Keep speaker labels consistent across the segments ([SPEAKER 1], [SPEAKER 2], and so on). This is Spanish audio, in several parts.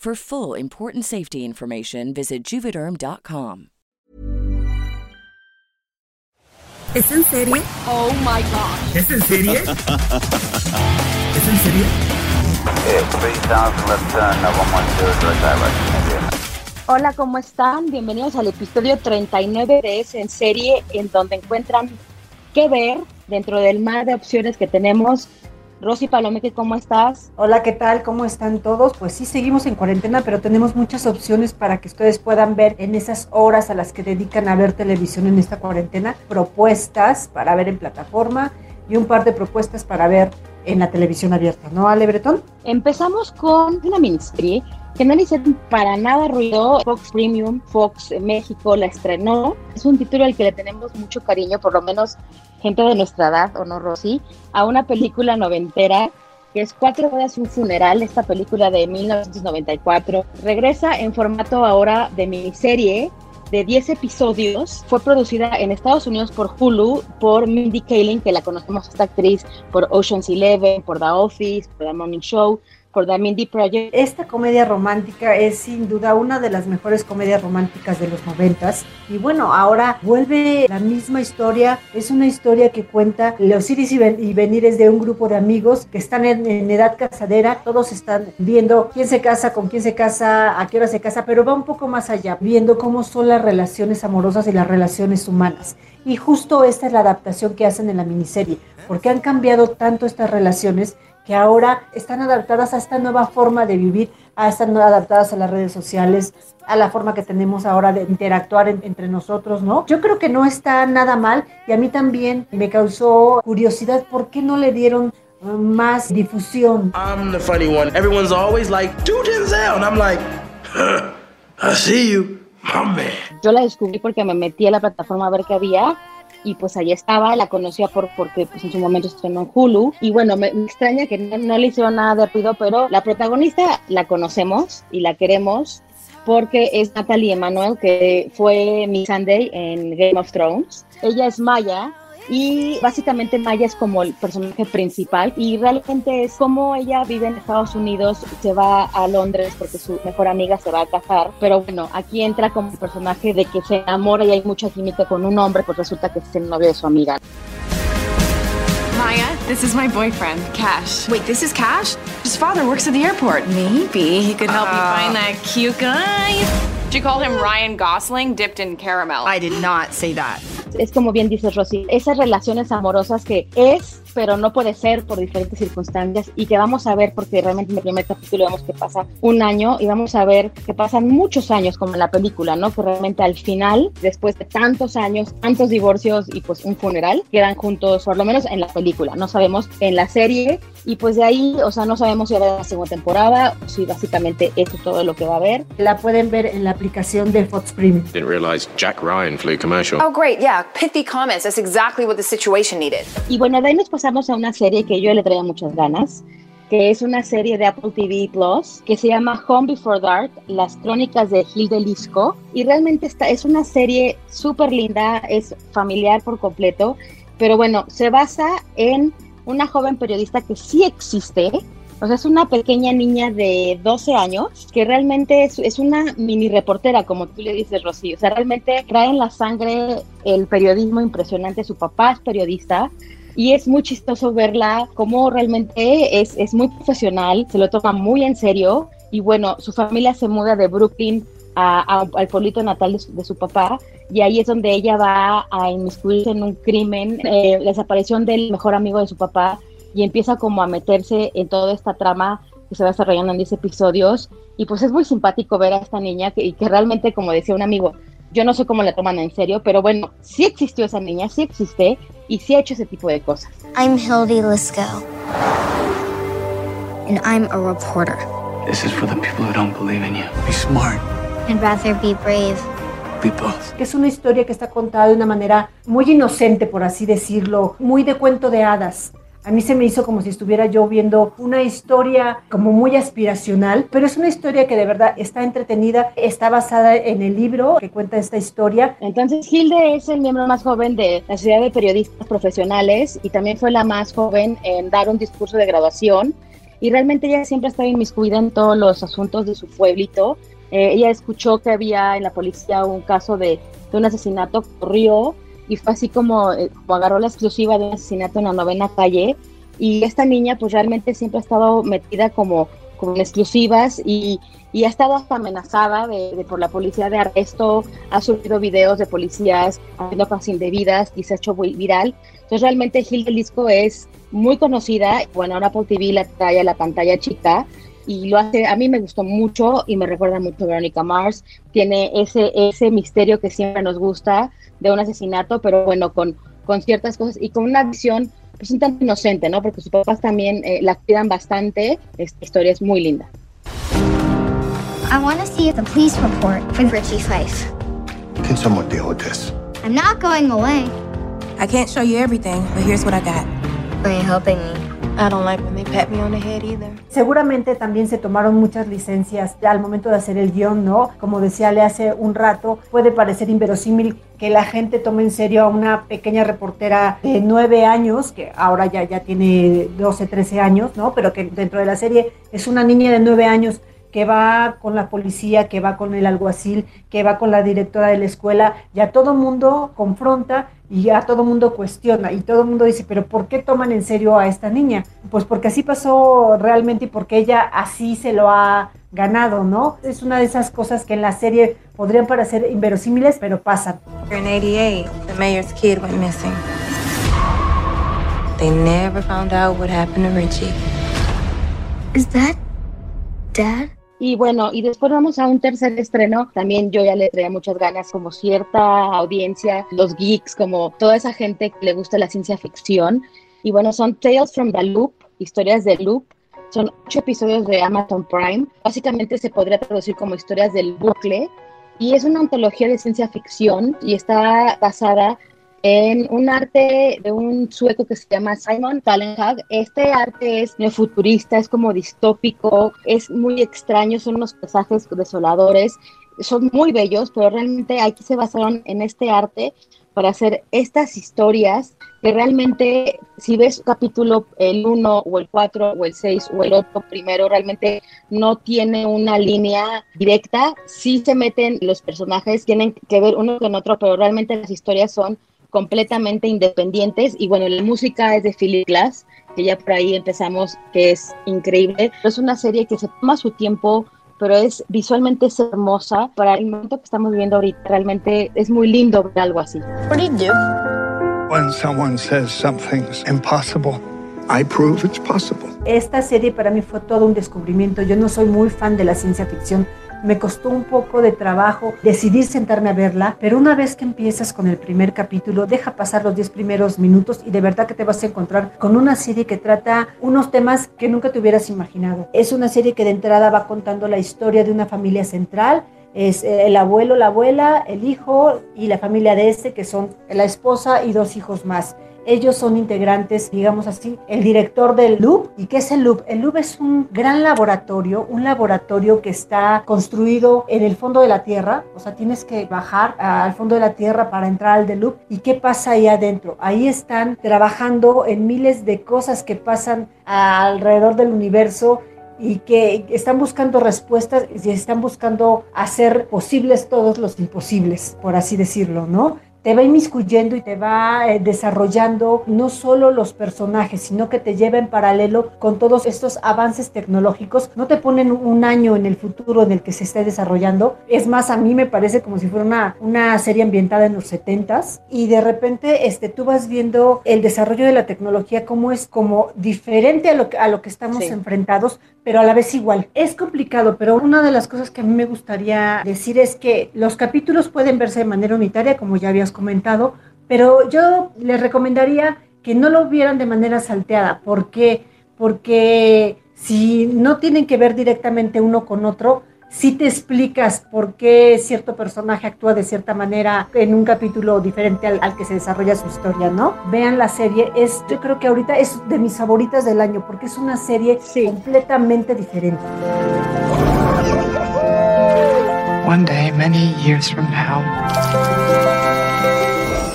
[SPEAKER 1] For full important safety information, visit juvederm.com.
[SPEAKER 2] ¿Es en serie?
[SPEAKER 3] Oh my god.
[SPEAKER 2] ¿Es en serie? ¿Es en serie?
[SPEAKER 3] Hola, ¿cómo están? Bienvenidos al episodio 39 de Es en serie, en donde encuentran qué ver dentro del mar de opciones que tenemos Rosy Palomeque, ¿cómo estás?
[SPEAKER 4] Hola, ¿qué tal? ¿Cómo están todos? Pues sí, seguimos en cuarentena, pero tenemos muchas opciones para que ustedes puedan ver en esas horas a las que dedican a ver televisión en esta cuarentena, propuestas para ver en plataforma y un par de propuestas para ver en la televisión abierta, ¿no, Ale Bretón?
[SPEAKER 3] Empezamos con una miniserie que no le hicieron para nada ruido. Fox Premium, Fox México la estrenó. Es un título al que le tenemos mucho cariño, por lo menos gente de nuestra edad, ¿o no, Rosy? A una película noventera que es Cuatro horas un funeral, esta película de 1994. Regresa en formato ahora de miniserie de 10 episodios. Fue producida en Estados Unidos por Hulu, por Mindy Kaling, que la conocemos esta actriz por Ocean's Eleven, por The Office, por The Morning Show, por The Mindy Project.
[SPEAKER 4] Esta comedia romántica es sin duda una de las mejores comedias románticas de los noventas. Y bueno, ahora vuelve la misma historia. Es una historia que cuenta los iris y, venires de un grupo de amigos que están en, en, edad casadera. Todos están viendo quién se casa, con quién se casa, a qué hora se casa, pero va un poco más allá, viendo cómo son las relaciones amorosas y las relaciones humanas. Y justo esta es la adaptación que hacen en la miniserie, porque han cambiado tanto estas relaciones que ahora están adaptadas a esta nueva forma de vivir, a están adaptadas a las redes sociales, a la forma que tenemos ahora de interactuar entre nosotros, ¿no? Yo creo que no está nada mal y a mí también me causó curiosidad por qué no le dieron uh, más difusión.
[SPEAKER 5] I'm the funny one. Everyone's always like, "Do Denzel," and I'm like, "I see you, my man."
[SPEAKER 3] Yo la descubrí porque me metí a la plataforma a ver qué había y pues ahí estaba, la conocía por, porque pues en su momento estrenó en Hulu y bueno, me, extraña que no, le hicieron nada de ruido, pero la protagonista la conocemos y la queremos porque es Natalie Emanuel, que fue Miss Sunday en Game of Thrones. Ella es Maya, y básicamente Maya es como el personaje principal y realmente es como ella vive en Estados Unidos, se va a Londres porque su mejor amiga se va a casar, pero bueno, aquí entra como el personaje de que se enamora y hay mucha química con un hombre, pues resulta que es el novio de su amiga.
[SPEAKER 6] Maya, this is my boyfriend, Cash. Wait, this is Cash? His father works at the airport. Maybe he could help uh, me find that cute guy. She called him Ryan Gosling dipped in caramel. I did not say that.
[SPEAKER 3] Es como bien dices, Rosy, esas relaciones amorosas que es, pero no puede ser por diferentes circunstancias y que vamos a ver, porque realmente en el primer capítulo vemos que pasa un año y vamos a ver que pasan muchos años como en la película, ¿no? Que realmente al final, después de tantos años, tantos divorcios y pues un funeral, quedan juntos, por lo menos en la película, no sabemos en la serie y pues de ahí, o sea, no sabemos si va a haber la segunda temporada o si básicamente eso es todo lo que va a haber.
[SPEAKER 4] La pueden ver en la aplicación de Fox Premium.
[SPEAKER 7] Didn't realize Jack Ryan flew commercial.
[SPEAKER 6] Oh, great, yeah. Pithy comments. That's exactly what the situation needed.
[SPEAKER 3] Y bueno, de ahí nos pasamos a una serie que yo le traía muchas ganas, que es una serie de Apple TV Plus que se llama Home Before Dark, las crónicas de Gil de Lisco. Y realmente esta es una serie súper linda, es familiar por completo, pero bueno, se basa en una joven periodista que sí existe, o sea, es una pequeña niña de 12 años que realmente es, una mini reportera, como tú le dices, Rocío. O sea, realmente trae en la sangre el periodismo impresionante. Su papá es periodista, y es muy chistoso verla como realmente es, es muy profesional, se lo toma muy en serio y bueno, su familia se muda de Brooklyn al pueblito natal de su, papá y ahí es donde ella va a inmiscuirse en un crimen, eh, la desaparición del mejor amigo de su papá y empieza como a meterse en toda esta trama que se va desarrollando en 10 episodios y pues es muy simpático ver a esta niña que, y que realmente, como decía un amigo, yo no sé cómo la toman en serio, pero bueno, sí existió esa niña, sí existe y sí ha hecho ese tipo de cosas.
[SPEAKER 8] I'm Hildy Lisco. And I'm a reporter.
[SPEAKER 9] This is for the people who don't believe in you. Be smart.
[SPEAKER 8] I'd rather be brave.
[SPEAKER 9] Be both.
[SPEAKER 4] Que es una historia que está contada de una manera muy inocente, por así decirlo, muy de cuento de hadas. A mí se me hizo como si estuviera yo viendo una historia como muy aspiracional, pero es una historia que de verdad está entretenida, está basada en el libro que cuenta esta historia.
[SPEAKER 3] Entonces, Hilde es el miembro más joven de la Sociedad de Periodistas Profesionales y también fue la más joven en dar un discurso de graduación. Y realmente ella siempre ha estado inmiscuida en todos los asuntos de su pueblito. Eh, ella escuchó que había en la policía un caso de, un asesinato, corrió y fue así como, eh, como, agarró la exclusiva de un asesinato en la novena calle y esta niña pues realmente siempre ha estado metida como, en exclusivas y, y ha estado hasta amenazada de, por la policía de arresto, ha subido videos de policías haciendo cosas indebidas y se ha hecho viral. Entonces realmente Gil del Disco es muy conocida, bueno, ahora por TV la trae a la pantalla chica y lo hace, a mí me gustó mucho y me recuerda mucho a Veronica Mars, tiene ese, ese misterio que siempre nos gusta de un asesinato, pero bueno, con, con ciertas cosas y con una visión pues un tanto inocente, ¿no? Porque sus papás también eh, la cuidan bastante. Esta historia es muy linda.
[SPEAKER 8] I want to see the police report with Richie Fife.
[SPEAKER 10] Can someone deal with this?
[SPEAKER 8] I'm not going away.
[SPEAKER 11] I can't show you everything, but here's what I got.
[SPEAKER 8] Are you helping me?
[SPEAKER 11] Me.
[SPEAKER 4] Seguramente también se tomaron muchas licencias al momento de hacer el guion, ¿no? Como decía Le hace un rato, puede parecer inverosímil que la gente tome en serio a una pequeña reportera de nueve años, que ahora ya, ya tiene 12, 13 años, ¿no? Pero que dentro de la serie es una niña de nueve años que va con la policía, que va con el alguacil, que va con la directora de la escuela, ya todo mundo confronta y ya todo mundo cuestiona y todo el mundo dice, pero ¿por qué toman en serio a esta niña? Pues porque así pasó realmente y porque ella así se lo ha ganado, ¿no? Es una de esas cosas que en la serie podrían parecer inverosímiles, pero pasan.
[SPEAKER 11] In 88, the mayor's kid went missing. They never found out what happened to Richie.
[SPEAKER 8] Is that dad?
[SPEAKER 3] Y bueno, y después vamos a un tercer estreno. También yo ya le traía muchas ganas, como cierta audiencia, los geeks, como toda esa gente que le gusta la ciencia ficción. Y bueno, son Tales from the Loop, historias del loop. Son ocho episodios de Amazon Prime. Básicamente se podría traducir como historias del bucle. Y es una antología de ciencia ficción y está basada en un arte de un sueco que se llama Simon Talenhag. Este arte es neofuturista, es como distópico, es muy extraño, son unos pasajes desoladores, son muy bellos, pero realmente aquí se basaron en este arte para hacer estas historias que realmente si ves capítulo el 1 o el 4 o el 6 o el 8 primero, realmente no tiene una línea directa, sí se meten los personajes, tienen que ver uno con otro, pero realmente las historias son completamente independientes y bueno, la música es de Philip Glass, que ya por ahí empezamos, que es increíble. Es una serie que se toma su tiempo, pero es visualmente es hermosa. Para el momento que estamos viviendo ahorita, realmente es muy lindo ver algo así.
[SPEAKER 8] What do you do?
[SPEAKER 10] When someone says something's impossible, I prove it's possible.
[SPEAKER 4] Esta serie para mí fue todo un descubrimiento. Yo no soy muy fan de la ciencia ficción, me costó un poco de trabajo decidir sentarme a verla, pero una vez que empiezas con el primer capítulo, deja pasar los 10 primeros minutos y de verdad que te vas a encontrar con una serie que trata unos temas que nunca te hubieras imaginado. Es una serie que de entrada va contando la historia de una familia central es eh, el abuelo, la abuela, el hijo y la familia de este, que son la esposa y dos hijos más. Ellos son integrantes, digamos así, el director del Loop. ¿Y qué es el Loop? El Loop es un gran laboratorio, un laboratorio que está construido en el fondo de la Tierra. O sea, tienes que bajar al fondo de la Tierra para entrar al The Loop. ¿Y qué pasa ahí adentro? Ahí están trabajando en miles de cosas que pasan alrededor del universo y que están buscando respuestas y están buscando hacer posibles todos los imposibles, por así decirlo, ¿no? Te va inmiscuyendo y te va eh, desarrollando no solo los personajes, sino que te lleva en paralelo con todos estos avances tecnológicos. No te ponen un año en el futuro en el que se esté desarrollando. Es más, a mí me parece como si fuera una, una serie ambientada en los 70s y de repente este, tú vas viendo el desarrollo de la tecnología como es como diferente a lo que, a lo que estamos enfrentados, pero a la vez igual. Es complicado, pero una de las cosas que a mí me gustaría decir es que los capítulos pueden verse de manera unitaria, como ya habías comentado, pero yo les recomendaría que no lo vieran de manera salteada. ¿Por qué? Porque si no tienen que ver directamente uno con otro, si te explicas por qué cierto personaje actúa de cierta manera en un capítulo diferente al, que se desarrolla su historia, ¿no? Vean la serie, es, yo creo que ahorita es de mis favoritas del año porque es una serie completamente diferente.
[SPEAKER 9] One day, many years from now,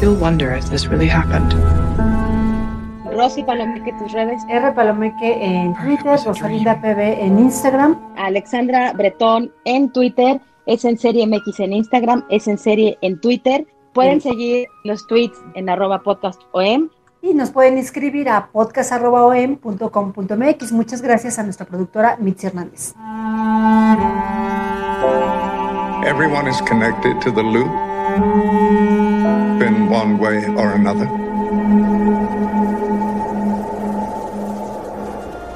[SPEAKER 9] you'll wonder if this really happened.
[SPEAKER 3] Rosy Palomeque, tus redes.
[SPEAKER 4] R Palomeque en Twitter, Rosalinda PB en Instagram.
[SPEAKER 3] Alexandra Bretón en Twitter, es en serie MX en Instagram, es en serie en Twitter. Pueden seguir los tweets en arroba podcastom.
[SPEAKER 4] Y nos pueden escribir a podcast.om.com.mx. Muchas gracias a nuestra productora Mitzi Hernández.
[SPEAKER 10] Everyone is connected to the loop in one way or another.